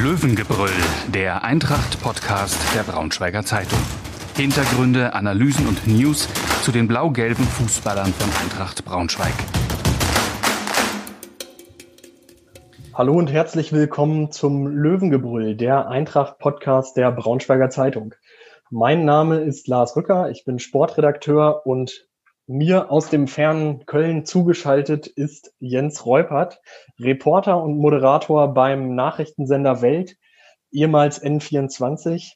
Löwengebrüll, der Eintracht-Podcast der Braunschweiger Zeitung. Hintergründe, Analysen und News zu den blau-gelben Fußballern von Eintracht Braunschweig. Hallo und herzlich willkommen zum Löwengebrüll, der Eintracht-Podcast der Braunschweiger Zeitung. Mein Name ist Lars Rücker, ich bin Sportredakteur und mir aus dem fernen Köln zugeschaltet ist Jens Reupert, Reporter und Moderator beim Nachrichtensender Welt, ehemals N24.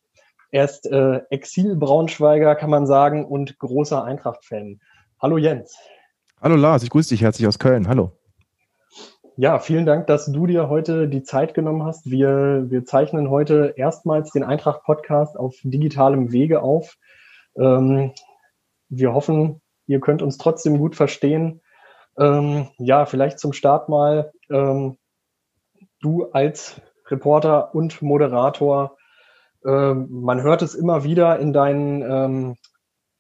Er ist äh, Exil-Braunschweiger, kann man sagen, und großer Eintracht-Fan. Hallo Jens. Hallo Lars, ich grüße dich herzlich aus Köln. Hallo. Ja, vielen Dank, dass du dir heute die Zeit genommen hast. Wir, wir zeichnen heute erstmals den Eintracht-Podcast auf digitalem Wege auf. Ähm, wir hoffen, Ihr könnt uns trotzdem gut verstehen. Ähm, ja, vielleicht zum Start mal ähm, du als Reporter und Moderator. Ähm, man hört es immer wieder in deinen, ähm,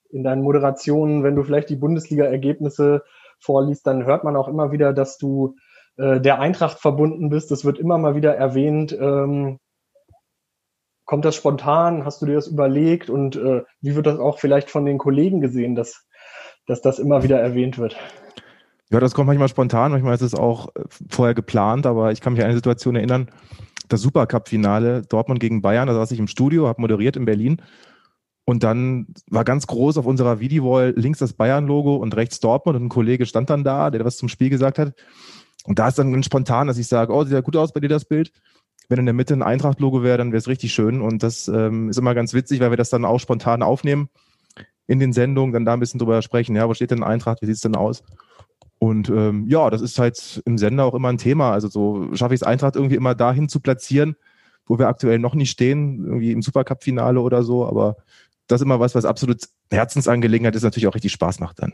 in deinen Moderationen, wenn du vielleicht die Bundesliga-Ergebnisse vorliest, dann hört man auch immer wieder, dass du äh, der Eintracht verbunden bist. Das wird immer mal wieder erwähnt. Ähm, kommt das spontan? Hast du dir das überlegt? Und äh, wie wird das auch vielleicht von den Kollegen gesehen, dass dass das immer wieder erwähnt wird. Ja, das kommt manchmal spontan, manchmal ist es auch äh, vorher geplant, aber ich kann mich an eine Situation erinnern, das Supercup-Finale Dortmund gegen Bayern, da saß ich im Studio, habe moderiert in Berlin und dann war ganz groß auf unserer Videowall links das Bayern-Logo und rechts Dortmund und ein Kollege stand dann da, der was zum Spiel gesagt hat. Und da ist dann ganz spontan, dass ich sage, oh, sieht ja gut aus bei dir das Bild. Wenn in der Mitte ein Eintracht-Logo wäre, dann wäre es richtig schön. Und das ähm, ist immer ganz witzig, weil wir das dann auch spontan aufnehmen in den Sendungen, dann da ein bisschen drüber sprechen. Ja, wo steht denn Eintracht? Wie sieht es denn aus? Und ähm, ja, das ist halt im Sender auch immer ein Thema. Also so schaffe ich es Eintracht irgendwie immer dahin zu platzieren, wo wir aktuell noch nicht stehen, irgendwie im Supercup-Finale oder so. Aber das ist immer was, was absolut Herzensangelegenheit ist, natürlich auch richtig Spaß macht dann.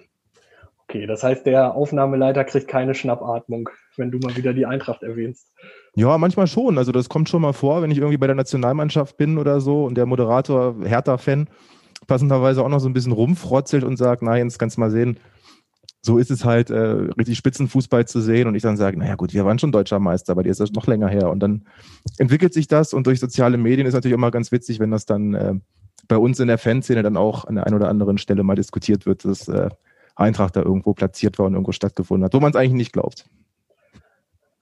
Okay, das heißt, der Aufnahmeleiter kriegt keine Schnappatmung, wenn du mal wieder die Eintracht erwähnst. Ja, manchmal schon. Also das kommt schon mal vor, wenn ich irgendwie bei der Nationalmannschaft bin oder so und der Moderator Hertha-Fan passenderweise auch noch so ein bisschen rumfrotzelt und sagt, na, jetzt kannst du mal sehen, so ist es halt, äh, richtig Spitzenfußball zu sehen. Und ich dann sage, naja gut, wir waren schon deutscher Meister, aber die ist das noch länger her. Und dann entwickelt sich das und durch soziale Medien ist natürlich immer ganz witzig, wenn das dann äh, bei uns in der Fanszene dann auch an der einen oder anderen Stelle mal diskutiert wird, dass äh, Eintracht da irgendwo platziert war und irgendwo stattgefunden hat, wo man es eigentlich nicht glaubt.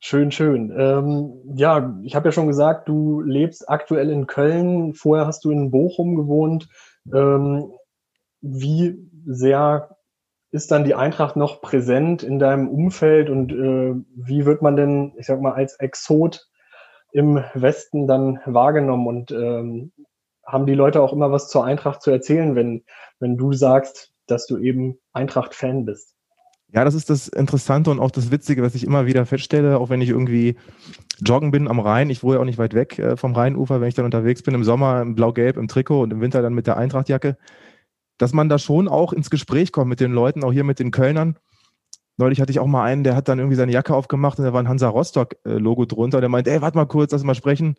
Schön, schön. Ähm, ja, ich habe ja schon gesagt, du lebst aktuell in Köln. Vorher hast du in Bochum gewohnt. Ähm, wie sehr ist dann die Eintracht noch präsent in deinem Umfeld und äh, wie wird man denn, ich sag mal, als Exot im Westen dann wahrgenommen und ähm, haben die Leute auch immer was zur Eintracht zu erzählen, wenn, wenn du sagst, dass du eben Eintracht-Fan bist? Ja, das ist das Interessante und auch das Witzige, was ich immer wieder feststelle, auch wenn ich irgendwie joggen bin am Rhein. Ich wohne ja auch nicht weit weg äh, vom Rheinufer, wenn ich dann unterwegs bin im Sommer im Blau-Gelb im Trikot und im Winter dann mit der Eintrachtjacke, dass man da schon auch ins Gespräch kommt mit den Leuten, auch hier mit den Kölnern. Neulich hatte ich auch mal einen, der hat dann irgendwie seine Jacke aufgemacht und da war ein Hansa Rostock-Logo drunter. Der meint, ey, warte mal kurz, lass mal sprechen.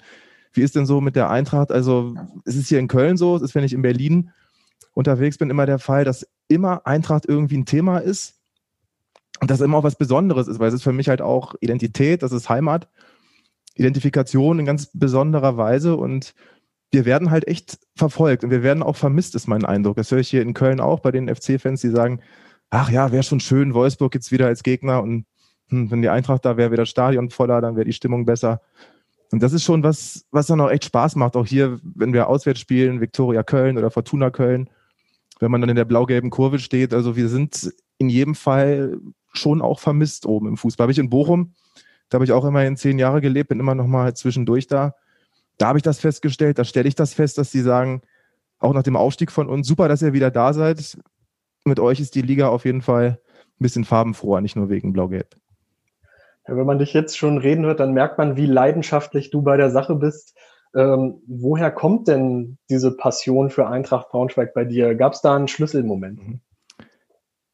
Wie ist denn so mit der Eintracht? Also, es ist hier in Köln so, es ist, wenn ich in Berlin unterwegs bin, immer der Fall, dass immer Eintracht irgendwie ein Thema ist und das immer auch was Besonderes ist, weil es ist für mich halt auch Identität, das ist Heimat, Identifikation in ganz besonderer Weise und wir werden halt echt verfolgt und wir werden auch vermisst, ist mein Eindruck. Das höre ich hier in Köln auch bei den FC-Fans, die sagen, ach ja, wäre schon schön, Wolfsburg jetzt wieder als Gegner und hm, wenn die Eintracht da wäre, wäre das Stadion voller, dann wäre die Stimmung besser. Und das ist schon was, was dann auch echt Spaß macht. Auch hier, wenn wir auswärts spielen, Viktoria Köln oder Fortuna Köln, wenn man dann in der blau-gelben Kurve steht. Also wir sind in jedem Fall schon auch vermisst oben im Fußball. Habe ich in Bochum, da habe ich auch immerhin zehn Jahre gelebt, bin immer noch mal zwischendurch da. Da habe ich das festgestellt, da stelle ich das fest, dass sie sagen, auch nach dem Aufstieg von uns, super, dass ihr wieder da seid. Mit euch ist die Liga auf jeden Fall ein bisschen farbenfroher, nicht nur wegen Blau-Gelb. Ja, wenn man dich jetzt schon reden hört, dann merkt man, wie leidenschaftlich du bei der Sache bist. Ähm, woher kommt denn diese Passion für Eintracht Braunschweig bei dir? Gab es da einen Schlüsselmoment? Mhm.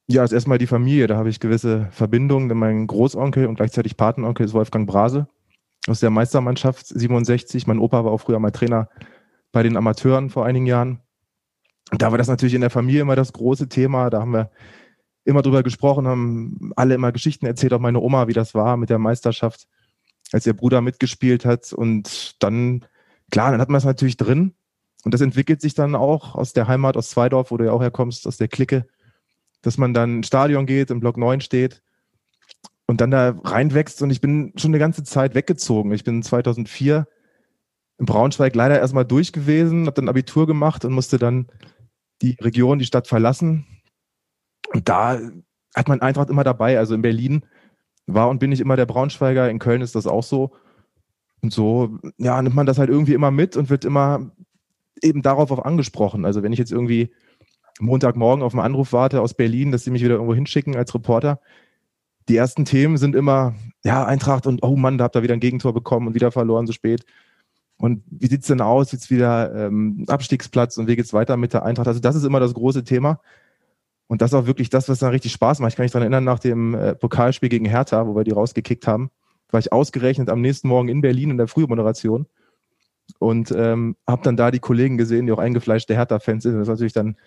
Ja, ist erstmal die Familie. Da habe ich gewisse Verbindungen. Denn mein Großonkel und gleichzeitig Patenonkel ist Wolfgang Brase aus der Meistermannschaft 67. Mein Opa war auch früher mal Trainer bei den Amateuren vor einigen Jahren. Und da war das natürlich in der Familie immer das große Thema. Da haben wir immer drüber gesprochen, haben alle immer Geschichten erzählt, auch meine Oma, wie das war mit der Meisterschaft als ihr Bruder mitgespielt hat. Und dann, klar, dann hat man es natürlich drin. Und das entwickelt sich dann auch aus der Heimat, aus Zweidorf, wo du ja auch herkommst, aus der Clique, dass man dann ins Stadion geht, im Block 9 steht und dann da reinwächst. Und ich bin schon eine ganze Zeit weggezogen. Ich bin 2004 in Braunschweig leider erstmal durch gewesen, habe dann Abitur gemacht und musste dann die Region, die Stadt verlassen. Und da hat man Eintracht immer dabei. Also in Berlin war und bin ich immer der Braunschweiger, in Köln ist das auch so. Und so, ja, nimmt man das halt irgendwie immer mit und wird immer eben darauf auch angesprochen. Also wenn ich jetzt irgendwie Montagmorgen auf einen Anruf warte aus Berlin, dass sie mich wieder irgendwo hinschicken als Reporter, die ersten Themen sind immer, ja, Eintracht und oh Mann, da habt ihr wieder ein Gegentor bekommen und wieder verloren so spät. Und wie sieht's denn aus? Jetzt wieder ähm, Abstiegsplatz und wie geht's weiter mit der Eintracht? Also das ist immer das große Thema. Und das ist auch wirklich das, was dann richtig Spaß macht. Ich kann mich daran erinnern, nach dem äh, Pokalspiel gegen Hertha, wo wir die rausgekickt haben, war ich ausgerechnet am nächsten Morgen in Berlin in der Frühmoderation und ähm, habe dann da die Kollegen gesehen, die auch eingefleischte Hertha-Fans sind. Das ist natürlich dann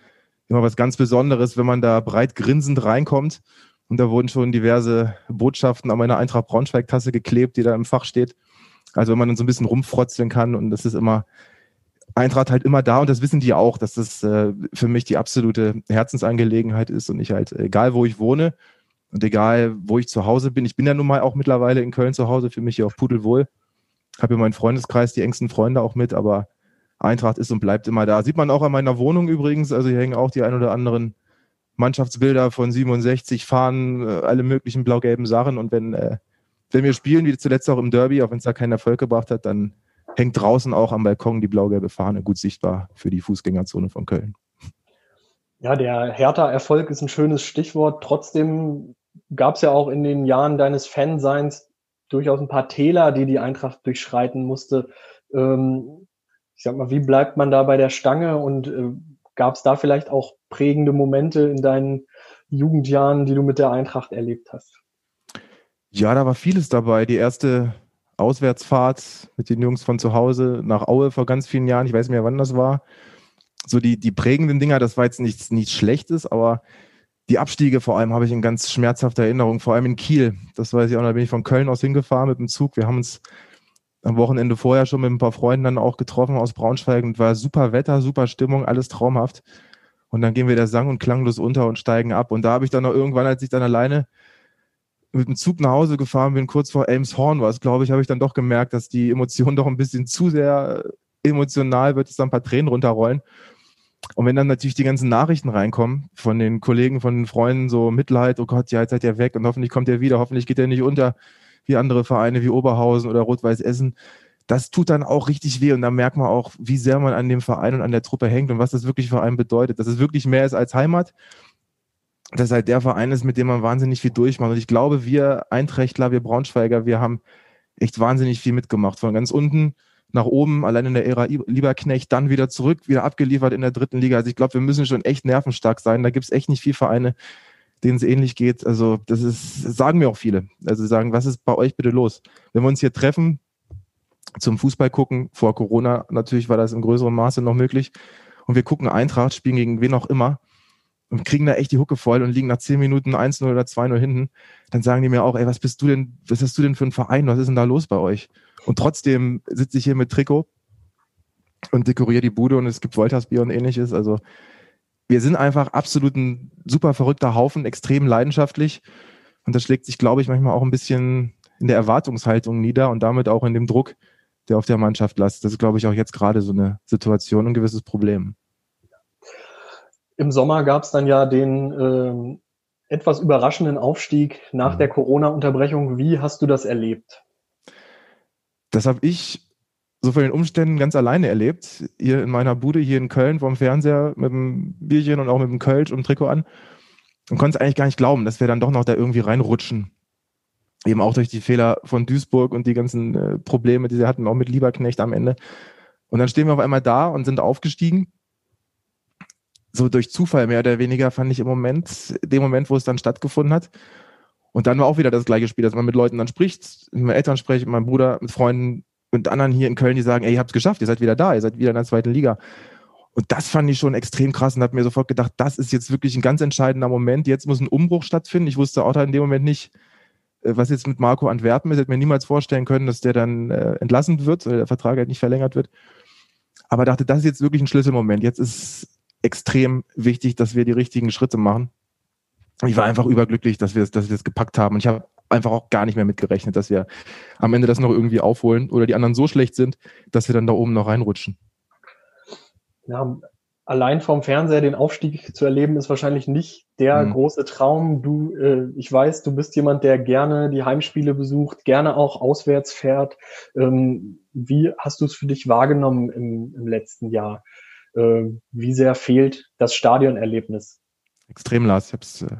immer was ganz Besonderes, wenn man da breit grinsend reinkommt. Und da wurden schon diverse Botschaften an meiner Eintracht Braunschweig-Tasse geklebt, die da im Fach steht. Also wenn man dann so ein bisschen rumfrotzeln kann und das ist immer, Eintracht halt immer da und das wissen die auch, dass das äh, für mich die absolute Herzensangelegenheit ist und ich halt, egal wo ich wohne und egal wo ich zu Hause bin, ich bin ja nun mal auch mittlerweile in Köln zu Hause, für mich hier auch pudelwohl. Habe hier meinen Freundeskreis, die engsten Freunde auch mit, aber Eintracht ist und bleibt immer da. Sieht man auch an meiner Wohnung übrigens, also hier hängen auch die ein oder anderen Mannschaftsbilder von 67, fahren äh, alle möglichen blau-gelben Sachen und wenn äh, wenn wir spielen, wie zuletzt auch im Derby, auch wenn es da keinen Erfolg gebracht hat, dann hängt draußen auch am Balkon die blau-gelbe Fahne gut sichtbar für die Fußgängerzone von Köln. Ja, der Hertha-Erfolg ist ein schönes Stichwort. Trotzdem gab es ja auch in den Jahren deines Fanseins durchaus ein paar Täler, die die Eintracht durchschreiten musste. Ähm, ich sag mal, wie bleibt man da bei der Stange und äh, gab es da vielleicht auch prägende Momente in deinen Jugendjahren, die du mit der Eintracht erlebt hast? Ja, da war vieles dabei. Die erste Auswärtsfahrt mit den Jungs von zu Hause nach Aue vor ganz vielen Jahren, ich weiß nicht mehr, wann das war. So die, die prägenden Dinger, das war jetzt nichts, nichts Schlechtes, aber die Abstiege vor allem habe ich in ganz schmerzhafter Erinnerung, vor allem in Kiel. Das weiß ich auch, da bin ich von Köln aus hingefahren mit dem Zug. Wir haben uns am Wochenende vorher schon mit ein paar Freunden dann auch getroffen aus Braunschweig und war super Wetter, super Stimmung, alles traumhaft. Und dann gehen wir da sang- und klanglos unter und steigen ab. Und da habe ich dann noch irgendwann, als ich dann alleine mit dem Zug nach Hause gefahren bin, kurz vor Elmshorn war es, glaube ich, habe ich dann doch gemerkt, dass die Emotion doch ein bisschen zu sehr emotional wird, es dann ein paar Tränen runterrollen. Und wenn dann natürlich die ganzen Nachrichten reinkommen von den Kollegen, von den Freunden, so Mitleid, oh Gott, ja, jetzt seid ihr weg und hoffentlich kommt ihr wieder, hoffentlich geht ihr nicht unter wie andere Vereine wie Oberhausen oder Rot-Weiß Essen. Das tut dann auch richtig weh und da merkt man auch, wie sehr man an dem Verein und an der Truppe hängt und was das wirklich für einen bedeutet. Dass es wirklich mehr ist als Heimat das halt der Verein ist, mit dem man wahnsinnig viel durchmacht. Und ich glaube, wir Einträchtler, wir Braunschweiger, wir haben echt wahnsinnig viel mitgemacht. Von ganz unten nach oben, allein in der Ära Lieberknecht, dann wieder zurück, wieder abgeliefert in der dritten Liga. Also ich glaube, wir müssen schon echt nervenstark sein. Da gibt es echt nicht viele Vereine, denen es ähnlich geht. Also das ist, das sagen mir auch viele. Also sagen, was ist bei euch bitte los? Wenn wir uns hier treffen, zum Fußball gucken, vor Corona natürlich war das in größerem Maße noch möglich. Und wir gucken Eintracht, spielen gegen wen auch immer und kriegen da echt die Hucke voll und liegen nach 10 Minuten 1-0 oder 2-0 hinten, dann sagen die mir auch, ey, was bist du denn, was hast du denn für ein Verein? Was ist denn da los bei euch? Und trotzdem sitze ich hier mit Trikot und dekoriere die Bude und es gibt Voltasbier und ähnliches. Also wir sind einfach absolut ein super verrückter Haufen, extrem leidenschaftlich. Und das schlägt sich, glaube ich, manchmal auch ein bisschen in der Erwartungshaltung nieder und damit auch in dem Druck, der auf der Mannschaft lastet. Das ist, glaube ich, auch jetzt gerade so eine Situation, ein gewisses Problem. Im Sommer gab es dann ja den ähm, etwas überraschenden Aufstieg nach mhm. der Corona-Unterbrechung. Wie hast du das erlebt? Das habe ich so von den Umständen ganz alleine erlebt. Hier in meiner Bude, hier in Köln, vorm Fernseher mit dem Bierchen und auch mit dem Kölsch und dem Trikot an. Und konnte es eigentlich gar nicht glauben, dass wir dann doch noch da irgendwie reinrutschen. Eben auch durch die Fehler von Duisburg und die ganzen äh, Probleme, die sie hatten, auch mit Lieberknecht am Ende. Und dann stehen wir auf einmal da und sind aufgestiegen so durch Zufall mehr oder weniger fand ich im Moment, dem Moment, wo es dann stattgefunden hat. Und dann war auch wieder das gleiche Spiel, dass man mit Leuten dann spricht, mit meinen Eltern spricht, mit meinem Bruder, mit Freunden und anderen hier in Köln, die sagen, ey, ihr habt es geschafft, ihr seid wieder da, ihr seid wieder in der zweiten Liga. Und das fand ich schon extrem krass und habe mir sofort gedacht, das ist jetzt wirklich ein ganz entscheidender Moment. Jetzt muss ein Umbruch stattfinden. Ich wusste auch in dem Moment nicht, äh, was jetzt mit Marco Antwerpen ist. Hätte mir niemals vorstellen können, dass der dann äh, entlassen wird, weil der Vertrag halt nicht verlängert wird. Aber dachte, das ist jetzt wirklich ein Schlüsselmoment. Jetzt ist extrem wichtig, dass wir die richtigen Schritte machen. Ich war einfach überglücklich, dass wir es, dass wir es gepackt haben. Und ich habe einfach auch gar nicht mehr mitgerechnet, dass wir am Ende das noch irgendwie aufholen oder die anderen so schlecht sind, dass wir dann da oben noch reinrutschen. Ja, allein vom Fernseher den Aufstieg zu erleben, ist wahrscheinlich nicht der mhm. große Traum. Du, äh, ich weiß, du bist jemand, der gerne die Heimspiele besucht, gerne auch auswärts fährt. Ähm, wie hast du es für dich wahrgenommen im, im letzten Jahr? Äh, wie sehr fehlt das Stadionerlebnis? Extrem, Lars. Ich habe es äh,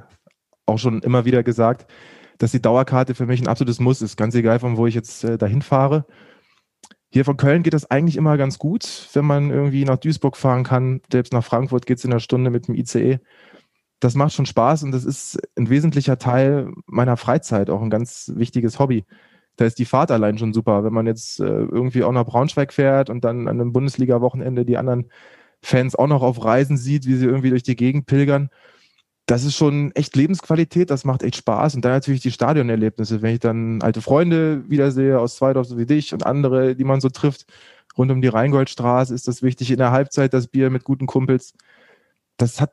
auch schon immer wieder gesagt, dass die Dauerkarte für mich ein absolutes Muss ist. Ganz egal, von wo ich jetzt äh, dahin fahre. Hier von Köln geht das eigentlich immer ganz gut, wenn man irgendwie nach Duisburg fahren kann. Selbst nach Frankfurt geht es in einer Stunde mit dem ICE. Das macht schon Spaß und das ist ein wesentlicher Teil meiner Freizeit, auch ein ganz wichtiges Hobby. Da ist die Fahrt allein schon super. Wenn man jetzt äh, irgendwie auch nach Braunschweig fährt und dann an einem Bundesliga-Wochenende die anderen Fans auch noch auf Reisen sieht, wie sie irgendwie durch die Gegend pilgern, das ist schon echt Lebensqualität, das macht echt Spaß. Und dann natürlich die Stadionerlebnisse, wenn ich dann alte Freunde wiedersehe aus Zweidorf, so wie dich und andere, die man so trifft, rund um die Rheingoldstraße, ist das wichtig. In der Halbzeit das Bier mit guten Kumpels. Das hat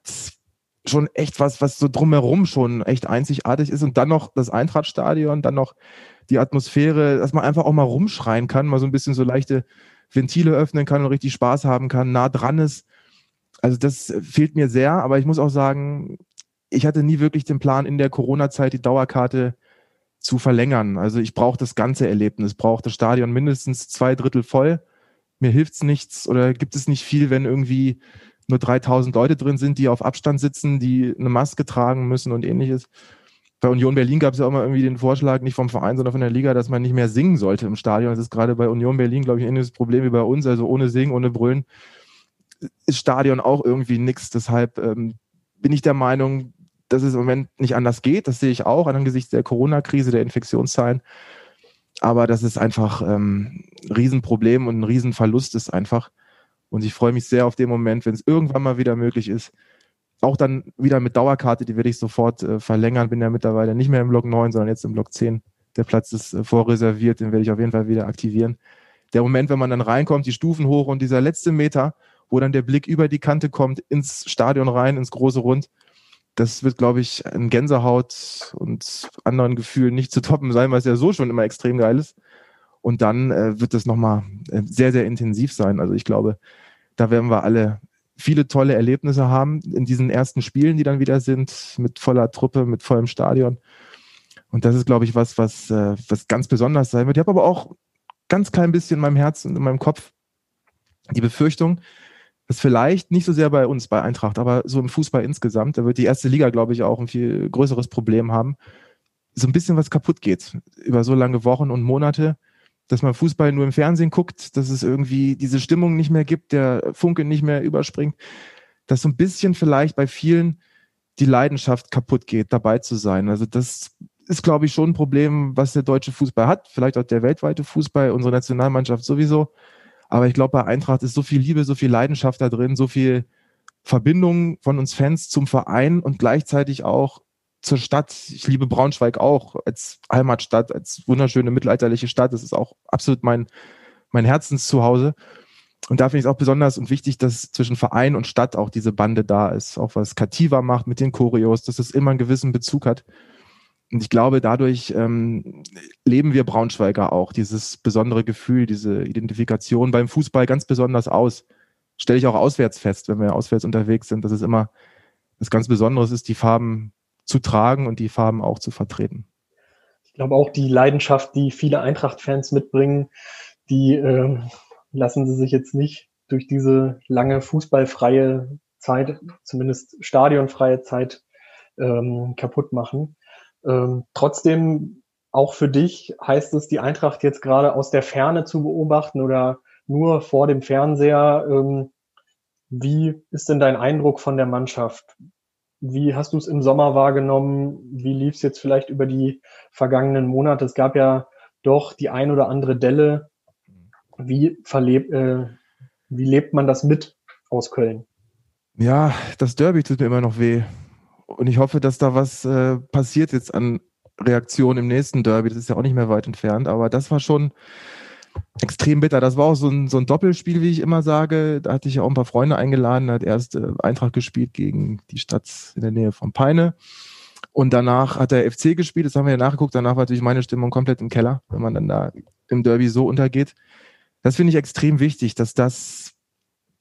schon echt was, was so drumherum schon echt einzigartig ist. Und dann noch das Eintrachtstadion, dann noch die Atmosphäre, dass man einfach auch mal rumschreien kann, mal so ein bisschen so leichte Ventile öffnen kann und richtig Spaß haben kann, nah dran ist. Also das fehlt mir sehr, aber ich muss auch sagen, ich hatte nie wirklich den Plan, in der Corona-Zeit die Dauerkarte zu verlängern. Also ich brauche das ganze Erlebnis, brauche das Stadion mindestens zwei Drittel voll. Mir hilft es nichts oder gibt es nicht viel, wenn irgendwie nur 3000 Leute drin sind, die auf Abstand sitzen, die eine Maske tragen müssen und ähnliches. Bei Union Berlin gab es ja auch mal irgendwie den Vorschlag, nicht vom Verein, sondern von der Liga, dass man nicht mehr singen sollte im Stadion. Das ist gerade bei Union Berlin, glaube ich, ein ähnliches Problem wie bei uns. Also ohne Singen, ohne Brüllen ist Stadion auch irgendwie nichts. Deshalb ähm, bin ich der Meinung, dass es im Moment nicht anders geht. Das sehe ich auch angesichts der Corona-Krise, der Infektionszahlen. Aber das ist einfach ähm, ein Riesenproblem und ein Riesenverlust ist einfach. Und ich freue mich sehr auf den Moment, wenn es irgendwann mal wieder möglich ist. Auch dann wieder mit Dauerkarte, die werde ich sofort äh, verlängern. Bin ja mittlerweile nicht mehr im Block 9, sondern jetzt im Block 10. Der Platz ist äh, vorreserviert, den werde ich auf jeden Fall wieder aktivieren. Der Moment, wenn man dann reinkommt, die Stufen hoch und dieser letzte Meter, wo dann der Blick über die Kante kommt, ins Stadion rein, ins große Rund, das wird, glaube ich, ein Gänsehaut und anderen Gefühlen nicht zu toppen sein, weil es ja so schon immer extrem geil ist. Und dann äh, wird es nochmal äh, sehr, sehr intensiv sein. Also ich glaube, da werden wir alle viele tolle Erlebnisse haben in diesen ersten Spielen, die dann wieder sind, mit voller Truppe, mit vollem Stadion. Und das ist, glaube ich, was, was, äh, was ganz besonders sein wird. Ich habe aber auch ganz klein bisschen in meinem Herzen und in meinem Kopf die Befürchtung, das vielleicht nicht so sehr bei uns, bei Eintracht, aber so im Fußball insgesamt, da wird die erste Liga, glaube ich, auch ein viel größeres Problem haben, so ein bisschen was kaputt geht über so lange Wochen und Monate, dass man Fußball nur im Fernsehen guckt, dass es irgendwie diese Stimmung nicht mehr gibt, der Funke nicht mehr überspringt, dass so ein bisschen vielleicht bei vielen die Leidenschaft kaputt geht, dabei zu sein. Also das ist, glaube ich, schon ein Problem, was der deutsche Fußball hat, vielleicht auch der weltweite Fußball, unsere Nationalmannschaft sowieso. Aber ich glaube, bei Eintracht ist so viel Liebe, so viel Leidenschaft da drin, so viel Verbindung von uns Fans zum Verein und gleichzeitig auch zur Stadt. Ich liebe Braunschweig auch als Heimatstadt, als wunderschöne mittelalterliche Stadt. Das ist auch absolut mein, mein Herzenszuhause. Und da finde ich es auch besonders und wichtig, dass zwischen Verein und Stadt auch diese Bande da ist. Auch was Kativa macht mit den Choreos, dass es immer einen gewissen Bezug hat. Und ich glaube, dadurch ähm, leben wir Braunschweiger auch dieses besondere Gefühl, diese Identifikation beim Fußball ganz besonders aus. Stelle ich auch auswärts fest, wenn wir auswärts unterwegs sind, dass es immer was ganz Besonderes ist, die Farben zu tragen und die Farben auch zu vertreten. Ich glaube auch die Leidenschaft, die viele Eintracht-Fans mitbringen, die äh, lassen sie sich jetzt nicht durch diese lange fußballfreie Zeit, zumindest stadionfreie Zeit, ähm, kaputt machen. Ähm, trotzdem, auch für dich heißt es, die Eintracht jetzt gerade aus der Ferne zu beobachten oder nur vor dem Fernseher. Ähm, wie ist denn dein Eindruck von der Mannschaft? Wie hast du es im Sommer wahrgenommen? Wie lief es jetzt vielleicht über die vergangenen Monate? Es gab ja doch die ein oder andere Delle. Wie, verlebt, äh, wie lebt man das mit aus Köln? Ja, das Derby tut mir immer noch weh. Und ich hoffe, dass da was äh, passiert jetzt an Reaktion im nächsten Derby. Das ist ja auch nicht mehr weit entfernt, aber das war schon extrem bitter. Das war auch so ein, so ein Doppelspiel, wie ich immer sage. Da hatte ich ja auch ein paar Freunde eingeladen, da hat erst äh, Eintracht gespielt gegen die Stadt in der Nähe von Peine. Und danach hat der FC gespielt, das haben wir ja nachgeguckt. Danach war natürlich meine Stimmung komplett im Keller, wenn man dann da im Derby so untergeht. Das finde ich extrem wichtig, dass das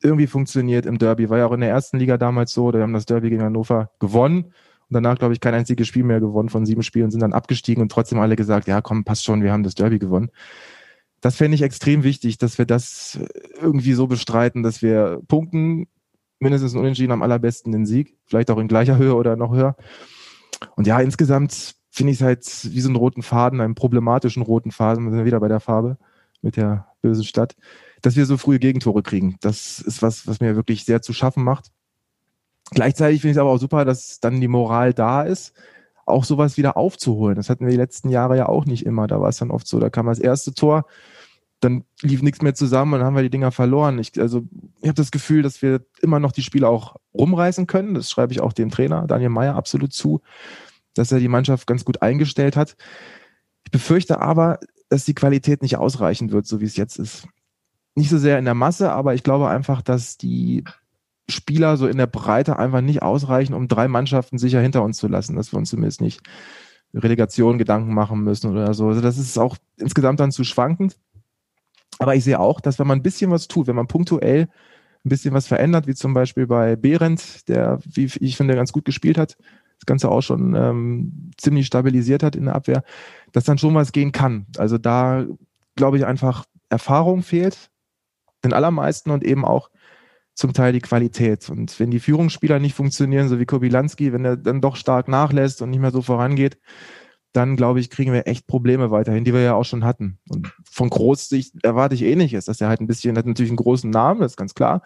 irgendwie funktioniert im Derby. War ja auch in der ersten Liga damals so, da haben das Derby gegen Hannover gewonnen und danach, glaube ich, kein einziges Spiel mehr gewonnen von sieben Spielen, sind dann abgestiegen und trotzdem alle gesagt, ja komm, passt schon, wir haben das Derby gewonnen. Das fände ich extrem wichtig, dass wir das irgendwie so bestreiten, dass wir punkten, mindestens Unentschieden am allerbesten den Sieg, vielleicht auch in gleicher Höhe oder noch höher. Und ja, insgesamt finde ich es halt wie so einen roten Faden, einen problematischen roten Faden, wir sind wieder bei der Farbe mit der bösen Stadt, dass wir so frühe Gegentore kriegen. Das ist was, was mir wirklich sehr zu schaffen macht. Gleichzeitig finde ich es aber auch super, dass dann die Moral da ist, auch sowas wieder aufzuholen. Das hatten wir die letzten Jahre ja auch nicht immer. Da war es dann oft so, da kam das erste Tor, dann lief nichts mehr zusammen und dann haben wir die Dinger verloren. Ich, also ich habe das Gefühl, dass wir immer noch die Spiele auch rumreißen können. Das schreibe ich auch dem Trainer Daniel Meyer absolut zu, dass er die Mannschaft ganz gut eingestellt hat. Ich befürchte aber, dass die Qualität nicht ausreichen wird, so wie es jetzt ist. Nicht so sehr in der Masse, aber ich glaube einfach, dass die Spieler so in der Breite einfach nicht ausreichen, um drei Mannschaften sicher hinter uns zu lassen, dass wir uns zumindest nicht Relegation Gedanken machen müssen oder so. Also das ist auch insgesamt dann zu schwankend. Aber ich sehe auch, dass wenn man ein bisschen was tut, wenn man punktuell ein bisschen was verändert, wie zum Beispiel bei Behrendt, der, wie ich finde, ganz gut gespielt hat, das Ganze auch schon ähm, ziemlich stabilisiert hat in der Abwehr, dass dann schon was gehen kann. Also da glaube ich einfach, Erfahrung fehlt, den allermeisten und eben auch zum Teil die Qualität. Und wenn die Führungsspieler nicht funktionieren, so wie Kobilanski, wenn er dann doch stark nachlässt und nicht mehr so vorangeht, dann glaube ich, kriegen wir echt Probleme weiterhin, die wir ja auch schon hatten. Und von Großsicht erwarte ich ähnliches, dass er halt ein bisschen, hat natürlich einen großen Namen, das ist ganz klar.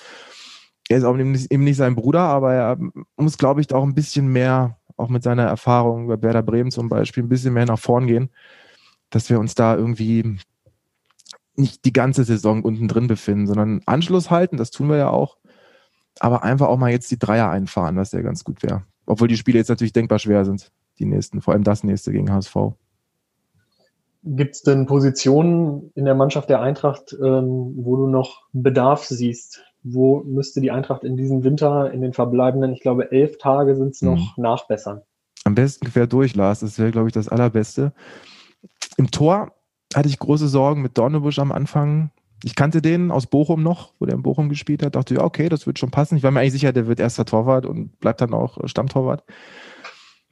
Er ist auch eben nicht, sein Bruder, aber er muss, glaube ich, auch ein bisschen mehr, auch mit seiner Erfahrung bei Werder Bremen zum Beispiel, ein bisschen mehr nach vorn gehen, dass wir uns da irgendwie nicht die ganze Saison unten drin befinden, sondern Anschluss halten, das tun wir ja auch, aber einfach auch mal jetzt die Dreier einfahren, was ja ganz gut wäre. Obwohl die Spiele jetzt natürlich denkbar schwer sind die nächsten, vor allem das nächste gegen HSV. Gibt es denn Positionen in der Mannschaft der Eintracht, ähm, wo du noch Bedarf siehst? Wo müsste die Eintracht in diesem Winter, in den verbleibenden, ich glaube, elf Tage sind es noch, mhm. nachbessern? Am besten quer durch, Lars. Das wäre, glaube ich, das Allerbeste. Im Tor hatte ich große Sorgen mit Dornebusch am Anfang. Ich kannte den aus Bochum noch, wo der in Bochum gespielt hat. Dachte, ja, okay, das wird schon passen. Ich war mir eigentlich sicher, der wird erster Torwart und bleibt dann auch Stammtorwart.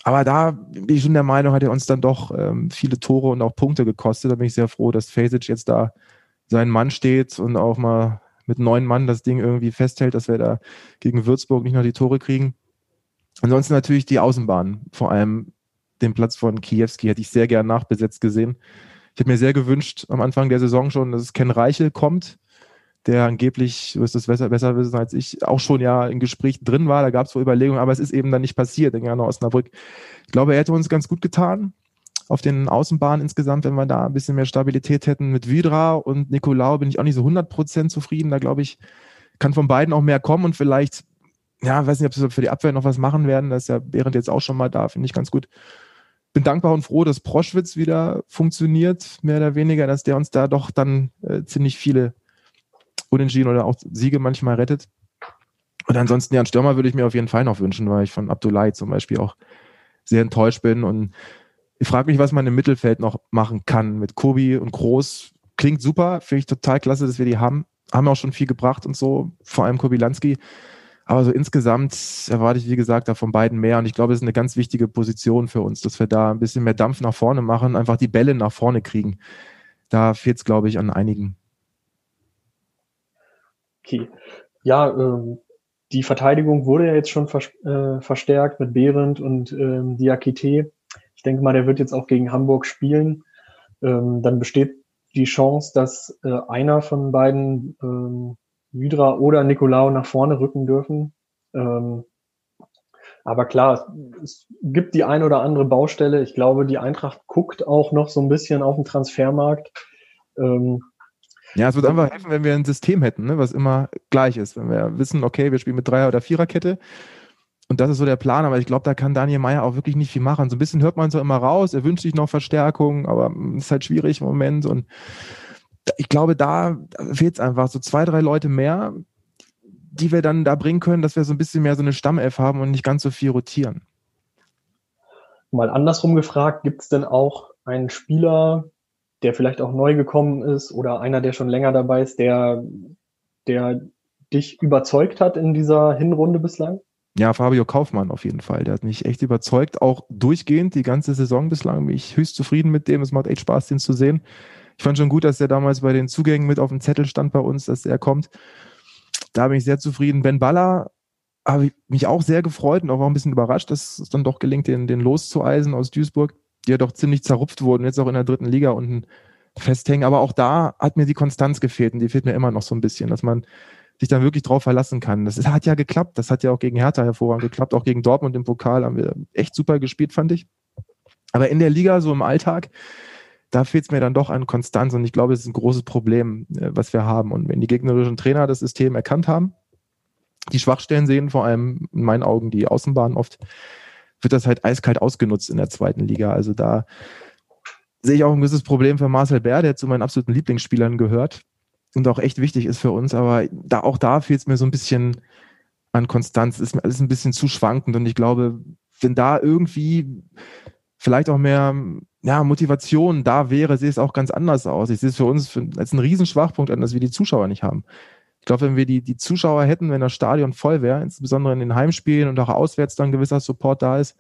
Aber da bin ich schon der Meinung, hat er uns dann doch ähm, viele Tore und auch Punkte gekostet. Da bin ich sehr froh, dass Fasic jetzt da sein Mann steht und auch mal mit neun Mann das Ding irgendwie festhält, dass wir da gegen Würzburg nicht noch die Tore kriegen. Ansonsten natürlich die Außenbahn, vor allem den Platz von Kiewski hätte ich sehr gern nachbesetzt gesehen. Ich habe mir sehr gewünscht am Anfang der Saison schon, dass Ken Reichel kommt, der angeblich, du wirst es besser, besser wissen als ich, auch schon ja in Gesprächen drin war. Da gab es wohl Überlegungen, aber es ist eben dann nicht passiert in Jana Osnabrück. Ich glaube, er hätte uns ganz gut getan auf den Außenbahnen insgesamt, wenn wir da ein bisschen mehr Stabilität hätten. Mit Vidra und Nicolau bin ich auch nicht so 100% zufrieden. Da glaube ich, kann von beiden auch mehr kommen und vielleicht, ja, weiß nicht, ob sie für die Abwehr noch was machen werden. Das ist ja während jetzt auch schon mal da, finde ich ganz gut. Bin dankbar und froh, dass Proschwitz wieder funktioniert, mehr oder weniger, dass der uns da doch dann äh, ziemlich viele Unentschieden oder auch Siege manchmal rettet. Und ansonsten, ja, einen Stürmer würde ich mir auf jeden Fall noch wünschen, weil ich von Abdullahi zum Beispiel auch sehr enttäuscht bin. Und ich frage mich, was man im Mittelfeld noch machen kann mit Kobi und Groß. Klingt super, finde ich total klasse, dass wir die haben. Haben auch schon viel gebracht und so, vor allem Kobilanski. Aber so insgesamt erwarte ich, wie gesagt, da von beiden mehr. Und ich glaube, es ist eine ganz wichtige Position für uns, dass wir da ein bisschen mehr Dampf nach vorne machen, einfach die Bälle nach vorne kriegen. Da fehlt es, glaube ich, an einigen. Okay. Ja, ähm, die Verteidigung wurde ja jetzt schon vers äh, verstärkt mit Behrendt und ähm, Diakite. Ich denke mal, der wird jetzt auch gegen Hamburg spielen. Ähm, dann besteht die Chance, dass äh, einer von beiden, ähm, Hydra oder Nicolau, nach vorne rücken dürfen. Ähm, aber klar, es gibt die ein oder andere Baustelle. Ich glaube, die Eintracht guckt auch noch so ein bisschen auf den Transfermarkt. Ähm, ja, es würde einfach helfen, wenn wir ein System hätten, ne, was immer gleich ist. Wenn wir wissen, okay, wir spielen mit Dreier- oder Viererkette, Und das ist so der Plan, aber ich glaube, da kann Daniel Meyer auch wirklich nicht viel machen. So ein bisschen hört man so immer raus, er wünscht sich noch Verstärkung, aber es ist halt schwierig im Moment. Und ich glaube, da fehlt es einfach so zwei, drei Leute mehr, die wir dann da bringen können, dass wir so ein bisschen mehr so eine Stammelf haben und nicht ganz so viel rotieren. Mal andersrum gefragt, gibt es denn auch einen Spieler, der vielleicht auch neu gekommen ist oder einer, der schon länger dabei ist, der, der dich überzeugt hat in dieser Hinrunde bislang? Ja, Fabio Kaufmann auf jeden Fall. Der hat mich echt überzeugt, auch durchgehend die ganze Saison bislang. Bin ich höchst zufrieden mit dem. Es macht echt Spaß, den zu sehen. Ich fand schon gut, dass er damals bei den Zugängen mit auf dem Zettel stand bei uns, dass er kommt. Da bin ich sehr zufrieden. Ben Baller habe ich mich auch sehr gefreut und auch ein bisschen überrascht, dass es dann doch gelingt, den, den loszueisen aus Duisburg, die ja doch ziemlich zerrupft wurden, jetzt auch in der dritten Liga unten festhängen. Aber auch da hat mir die Konstanz gefehlt und die fehlt mir immer noch so ein bisschen, dass man sich dann wirklich drauf verlassen kann. Das hat ja geklappt. Das hat ja auch gegen Hertha hervorragend geklappt. Auch gegen Dortmund im Pokal haben wir echt super gespielt, fand ich. Aber in der Liga, so im Alltag, da fehlt es mir dann doch an Konstanz. Und ich glaube, es ist ein großes Problem, äh, was wir haben. Und wenn die gegnerischen Trainer das System erkannt haben, die Schwachstellen sehen, vor allem in meinen Augen die Außenbahn oft, wird das halt eiskalt ausgenutzt in der zweiten Liga. Also da sehe ich auch ein gewisses Problem für Marcel Bär, der zu meinen absoluten Lieblingsspielern gehört und auch echt wichtig ist für uns. Aber da, auch da fehlt es mir so ein bisschen an Konstanz. Ist mir alles ein bisschen zu schwankend. Und ich glaube, wenn da irgendwie vielleicht auch mehr ja, Motivation da wäre, sehe es auch ganz anders aus. Ich sehe es für uns als einen Riesenschwachpunkt an, dass wir die Zuschauer nicht haben. Ich glaube, wenn wir die, die Zuschauer hätten, wenn das Stadion voll wäre, insbesondere in den Heimspielen und auch auswärts dann gewisser Support da ist,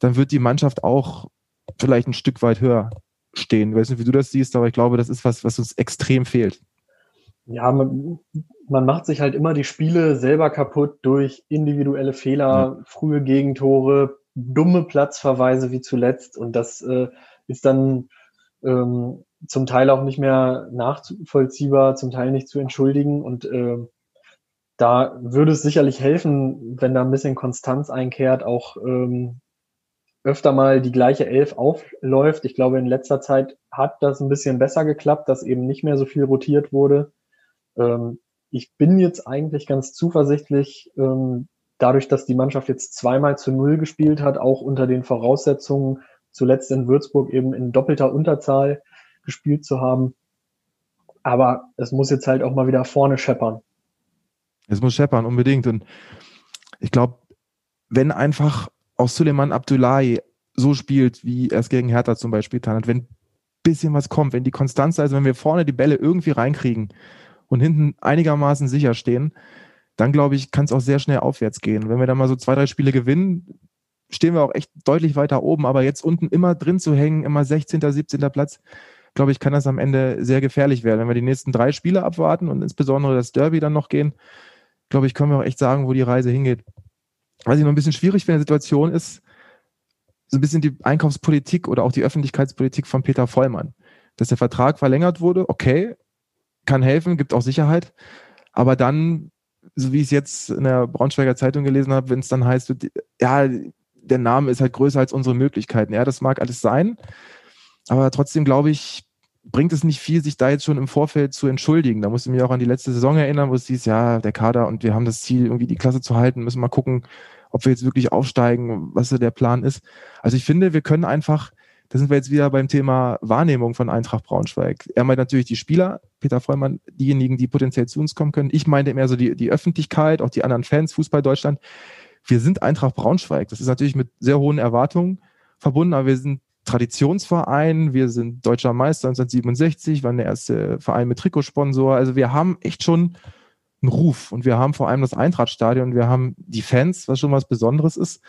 dann wird die Mannschaft auch vielleicht ein Stück weit höher stehen. Ich weiß nicht, wie du das siehst, aber ich glaube, das ist was, was uns extrem fehlt ja, man, man macht sich halt immer die Spiele selber kaputt durch individuelle Fehler, ja. frühe Gegentore, dumme Platzverweise wie zuletzt. Und das äh, ist dann ähm, zum Teil auch nicht mehr nachvollziehbar, zum Teil nicht zu entschuldigen. Und äh, da würde es sicherlich helfen, wenn da ein bisschen Konstanz einkehrt, auch ähm, öfter mal die gleiche Elf aufläuft. Ich glaube, in letzter Zeit hat das ein bisschen besser geklappt, dass eben nicht mehr so viel rotiert wurde. Ähm, ich bin jetzt eigentlich ganz zuversichtlich, ähm, dadurch, dass die Mannschaft jetzt zweimal zu Null gespielt hat, auch unter den Voraussetzungen, zuletzt in Würzburg eben in doppelter Unterzahl gespielt zu haben. Aber es muss jetzt halt auch mal wieder vorne scheppern. Es muss scheppern, unbedingt. Und ich glaube, wenn einfach auch Suleiman Abdullahi so spielt, wie er es gegen Hertha zum Beispiel getan hat, wenn ein bisschen was kommt, wenn die Konstanz, also wenn wir vorne die Bälle irgendwie reinkriegen, und hinten einigermaßen sicher stehen, dann glaube ich, kann es auch sehr schnell aufwärts gehen. Wenn wir dann mal so zwei, drei Spiele gewinnen, stehen wir auch echt deutlich weiter oben. Aber jetzt unten immer drin zu hängen, immer 16., 17. Platz, glaube ich, kann das am Ende sehr gefährlich werden. Wenn wir die nächsten drei Spiele abwarten und insbesondere das Derby dann noch gehen, glaube ich, können wir auch echt sagen, wo die Reise hingeht. Was ich noch ein bisschen schwierig finde in der Situation ist, so ein bisschen die Einkaufspolitik oder auch die Öffentlichkeitspolitik von Peter Vollmann. Dass der Vertrag verlängert wurde, okay, kann helfen, gibt auch Sicherheit. Aber dann, so wie ich es jetzt in der Braunschweiger Zeitung gelesen habe, wenn es dann heißt, ja, der Name ist halt größer als unsere Möglichkeiten. Ja, das mag alles sein. Aber trotzdem glaube ich, bringt es nicht viel, sich da jetzt schon im Vorfeld zu entschuldigen. Da muss ich mich auch an die letzte Saison erinnern, wo es hieß, ja, der Kader und wir haben das Ziel, irgendwie die Klasse zu halten, müssen mal gucken, ob wir jetzt wirklich aufsteigen, was so der Plan ist. Also ich finde, wir können einfach da sind wir jetzt wieder beim Thema Wahrnehmung von Eintracht Braunschweig. Er meint natürlich die Spieler, Peter Vollmann, diejenigen, die potenziell zu uns kommen können. Ich meinte mehr so die, die Öffentlichkeit, auch die anderen Fans, Fußball Deutschland. Wir sind Eintracht Braunschweig. Das ist natürlich mit sehr hohen Erwartungen verbunden, aber wir sind Traditionsverein, wir sind deutscher Meister 1967, waren der erste Verein mit Trikotsponsor. Also wir haben echt schon einen Ruf und wir haben vor allem das Eintrachtstadion, wir haben die Fans, was schon was Besonderes ist.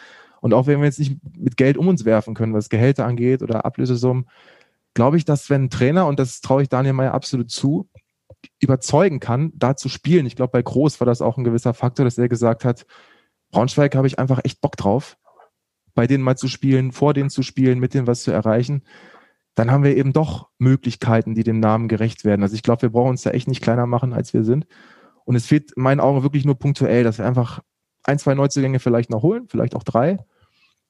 Und auch wenn wir jetzt nicht mit Geld um uns werfen können, was Gehälter angeht oder Ablösesummen, glaube ich, dass wenn ein Trainer, und das traue ich Daniel Meyer absolut zu, überzeugen kann, da zu spielen. Ich glaube, bei Groß war das auch ein gewisser Faktor, dass er gesagt hat, Braunschweig habe ich einfach echt Bock drauf, bei denen mal zu spielen, vor denen zu spielen, mit denen was zu erreichen. Dann haben wir eben doch Möglichkeiten, die dem Namen gerecht werden. Also ich glaube, wir brauchen uns da echt nicht kleiner machen, als wir sind. Und es fehlt in meinen Augen wirklich nur punktuell, dass wir einfach ein, zwei Neuzugänge vielleicht noch holen, vielleicht auch drei.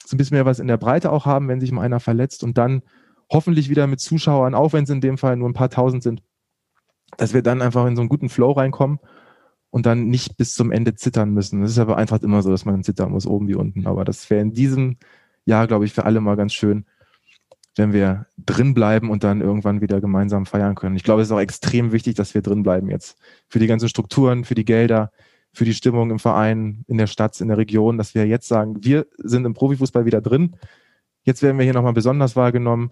So ein bisschen mehr was in der Breite auch haben, wenn sich mal einer verletzt und dann hoffentlich wieder mit Zuschauern, auch wenn es in dem Fall nur ein paar tausend sind, dass wir dann einfach in so einen guten Flow reinkommen und dann nicht bis zum Ende zittern müssen. Das ist aber einfach immer so, dass man zittern muss, oben wie unten. Aber das wäre in diesem Jahr, glaube ich, für alle mal ganz schön, wenn wir drin bleiben und dann irgendwann wieder gemeinsam feiern können. Ich glaube, es ist auch extrem wichtig, dass wir drin bleiben jetzt. Für die ganzen Strukturen, für die Gelder, für die Stimmung im Verein, in der Stadt, in der Region, dass wir jetzt sagen, wir sind im Profifußball wieder drin. Jetzt werden wir hier nochmal besonders wahrgenommen.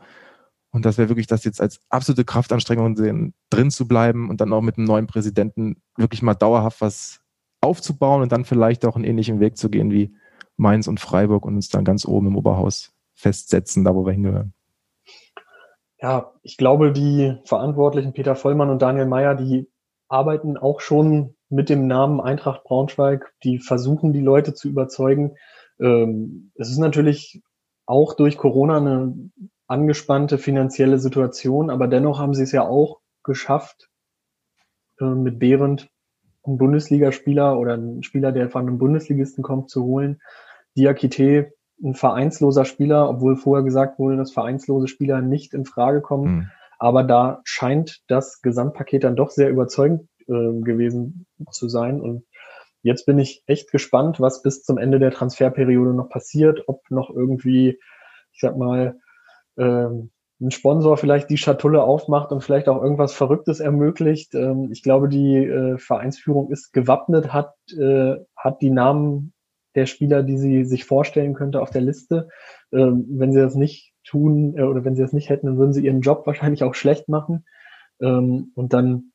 Und dass wir wirklich das jetzt als absolute Kraftanstrengung sehen, drin zu bleiben und dann auch mit einem neuen Präsidenten wirklich mal dauerhaft was aufzubauen und dann vielleicht auch einen ähnlichen Weg zu gehen wie Mainz und Freiburg und uns dann ganz oben im Oberhaus festsetzen, da wo wir hingehören. Ja, ich glaube, die Verantwortlichen Peter Vollmann und Daniel Meyer, die arbeiten auch schon mit dem Namen Eintracht Braunschweig. Die versuchen, die Leute zu überzeugen. Ähm, es ist natürlich auch durch Corona eine angespannte finanzielle Situation, aber dennoch haben sie es ja auch geschafft, äh, mit Behrendt einen Bundesligaspieler oder einen Spieler, der von einem Bundesligisten kommt, zu holen. Diakite, ein vereinsloser Spieler, obwohl vorher gesagt wurde, dass vereinslose Spieler nicht in Frage kommen. Mhm. Aber da scheint das Gesamtpaket dann doch sehr überzeugend äh, gewesen zu sein. Und jetzt bin ich echt gespannt, was bis zum Ende der Transferperiode noch passiert, ob noch irgendwie, ich sag mal, ähm, ein Sponsor vielleicht die Schatulle aufmacht und vielleicht auch irgendwas Verrücktes ermöglicht. Ähm, ich glaube, die äh, Vereinsführung ist gewappnet, hat, äh, hat die Namen der Spieler, die sie sich vorstellen könnte, auf der Liste. Ähm, wenn sie das nicht tun äh, oder wenn sie das nicht hätten, dann würden sie ihren Job wahrscheinlich auch schlecht machen. Ähm, und dann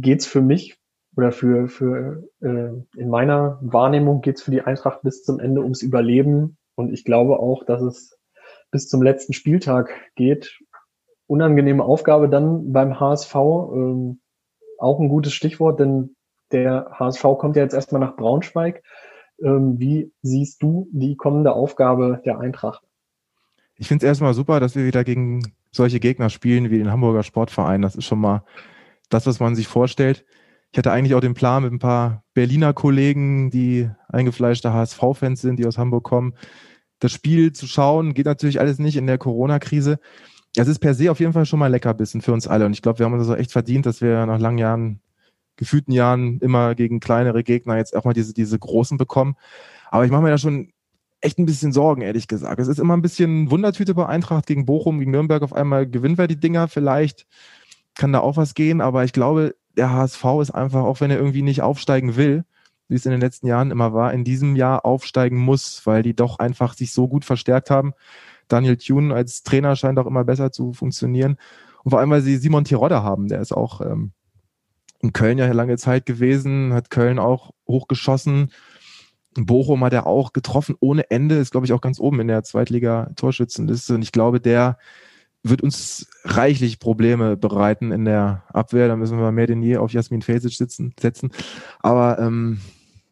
geht's für mich oder für, für äh, in meiner Wahrnehmung geht's für die Eintracht bis zum Ende ums Überleben. Und ich glaube auch, dass es bis zum letzten Spieltag geht. Unangenehme Aufgabe dann beim HSV. Ähm, auch ein gutes Stichwort, denn der HSV kommt ja jetzt erstmal nach Braunschweig. Ähm, wie siehst du die kommende Aufgabe der Eintracht? Ich finde es erstmal super, dass wir wieder gegen solche Gegner spielen wie den Hamburger Sportverein. Das ist schon mal das, was man sich vorstellt. Ich hatte eigentlich auch den Plan mit ein paar Berliner Kollegen, die eingefleischte HSV-Fans sind, die aus Hamburg kommen, das Spiel zu schauen. Geht natürlich alles nicht in der Corona-Krise. Es ist per se auf jeden Fall schon mal Leckerbissen für uns alle. Und ich glaube, wir haben uns das auch echt verdient, dass wir nach langen Jahren, gefühlten Jahren immer gegen kleinere Gegner jetzt auch mal diese, diese großen bekommen. Aber ich mache mir da schon echt ein bisschen Sorgen, ehrlich gesagt. Es ist immer ein bisschen Wundertüte bei Eintracht gegen Bochum, gegen Nürnberg. Auf einmal gewinnen wir die Dinger. Vielleicht kann da auch was gehen. Aber ich glaube, der HSV ist einfach, auch wenn er irgendwie nicht aufsteigen will, wie es in den letzten Jahren immer war, in diesem Jahr aufsteigen muss, weil die doch einfach sich so gut verstärkt haben. Daniel Thune als Trainer scheint auch immer besser zu funktionieren. Und vor allem, weil sie Simon Tirodde haben, der ist auch ähm, in Köln ja lange Zeit gewesen, hat Köln auch hochgeschossen. In Bochum hat er auch getroffen ohne Ende, ist, glaube ich, auch ganz oben in der Zweitliga-Torschützenliste. Und ich glaube, der wird uns reichlich Probleme bereiten in der Abwehr. Da müssen wir mehr denn je auf Jasmin Fesic sitzen, setzen. Aber ähm,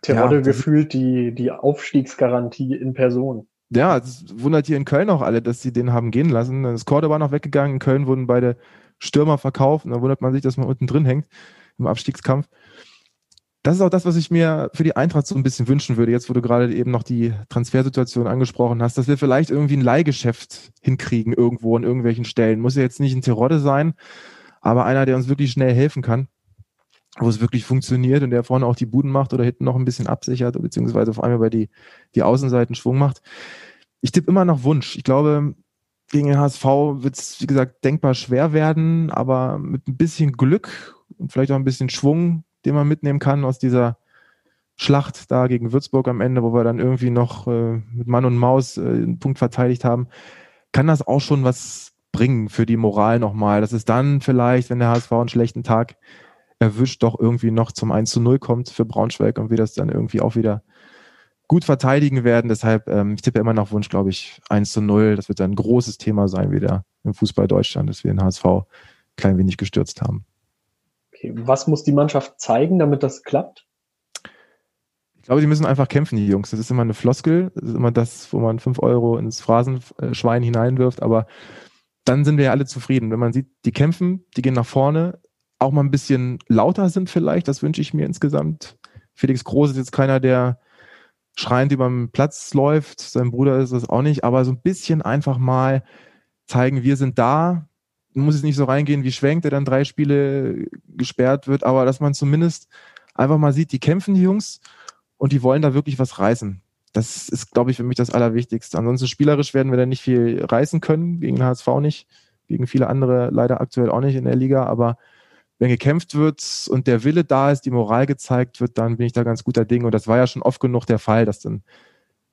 Terodde ja, gefühlt die, die Aufstiegsgarantie in Person. Ja, es wundert hier in Köln auch alle, dass sie den haben gehen lassen. Das Cordoba noch weggegangen. In Köln wurden beide Stürmer verkauft. Und da wundert man sich, dass man unten drin hängt im Abstiegskampf. Das ist auch das, was ich mir für die Eintracht so ein bisschen wünschen würde, jetzt wo du gerade eben noch die Transfersituation angesprochen hast, dass wir vielleicht irgendwie ein Leihgeschäft hinkriegen irgendwo an irgendwelchen Stellen. Muss ja jetzt nicht ein Terodde sein, aber einer, der uns wirklich schnell helfen kann wo es wirklich funktioniert und der vorne auch die Buden macht oder hinten noch ein bisschen absichert, beziehungsweise vor allem über die, die Außenseiten Schwung macht. Ich tippe immer nach Wunsch. Ich glaube, gegen den HSV wird es, wie gesagt, denkbar schwer werden, aber mit ein bisschen Glück und vielleicht auch ein bisschen Schwung, den man mitnehmen kann aus dieser Schlacht da gegen Würzburg am Ende, wo wir dann irgendwie noch äh, mit Mann und Maus äh, einen Punkt verteidigt haben, kann das auch schon was bringen für die Moral nochmal. Das ist dann vielleicht, wenn der HSV einen schlechten Tag erwischt, doch irgendwie noch zum 1 zu 0 kommt für Braunschweig und wir das dann irgendwie auch wieder gut verteidigen werden. Deshalb, ähm, ich tippe immer nach Wunsch, glaube ich, 1 zu 0. Das wird dann ein großes Thema sein wieder im Fußball Deutschland, dass wir den HSV klein wenig gestürzt haben. Okay. Was muss die Mannschaft zeigen, damit das klappt? Ich glaube, sie müssen einfach kämpfen, die Jungs. Das ist immer eine Floskel. Das ist immer das, wo man 5 Euro ins Phrasenschwein hineinwirft. Aber dann sind wir ja alle zufrieden. Wenn man sieht, die kämpfen, die gehen nach vorne, auch mal ein bisschen lauter sind vielleicht. Das wünsche ich mir insgesamt. Felix Groß ist jetzt keiner, der schreiend über den Platz läuft. Sein Bruder ist das auch nicht. Aber so ein bisschen einfach mal zeigen, wir sind da. Muss es nicht so reingehen, wie Schwenk, der dann drei Spiele gesperrt wird, aber dass man zumindest einfach mal sieht, die kämpfen, die Jungs, und die wollen da wirklich was reißen. Das ist, glaube ich, für mich das Allerwichtigste. Ansonsten spielerisch werden wir da nicht viel reißen können, gegen den HSV nicht, gegen viele andere leider aktuell auch nicht in der Liga, aber wenn gekämpft wird und der Wille da ist, die Moral gezeigt wird, dann bin ich da ganz guter Ding. Und das war ja schon oft genug der Fall, dass dann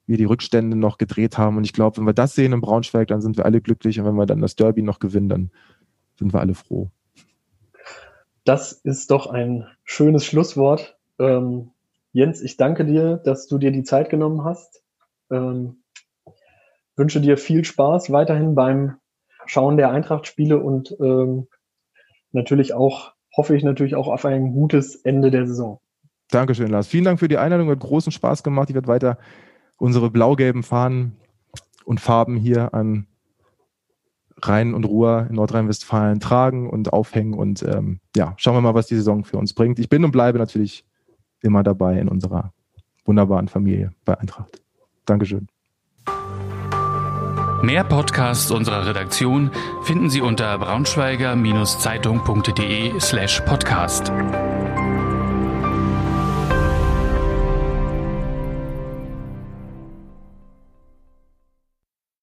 wir die Rückstände noch gedreht haben. Und ich glaube, wenn wir das sehen in Braunschweig, dann sind wir alle glücklich. Und wenn wir dann das Derby noch gewinnen, dann sind wir alle froh. Das ist doch ein schönes Schlusswort. Ähm, Jens, ich danke dir, dass du dir die Zeit genommen hast. Ähm, wünsche dir viel Spaß weiterhin beim Schauen der Eintracht-Spiele und ähm, natürlich auch, hoffe ich natürlich auch auf ein gutes Ende der Saison. Dankeschön, Lars. Vielen Dank für die Einladung. Hat großen Spaß gemacht. Ich werde weiter unsere blau-gelben Fahnen und Farben hier an Rhein und Ruhr in Nordrhein-Westfalen tragen und aufhängen. Und ähm, ja, schauen wir mal, was die Saison für uns bringt. Ich bin und bleibe natürlich immer dabei in unserer wunderbaren Familie bei Eintracht. Dankeschön. Mehr Podcasts unserer Redaktion finden Sie unter braunschweiger-zeitung.de slash podcast.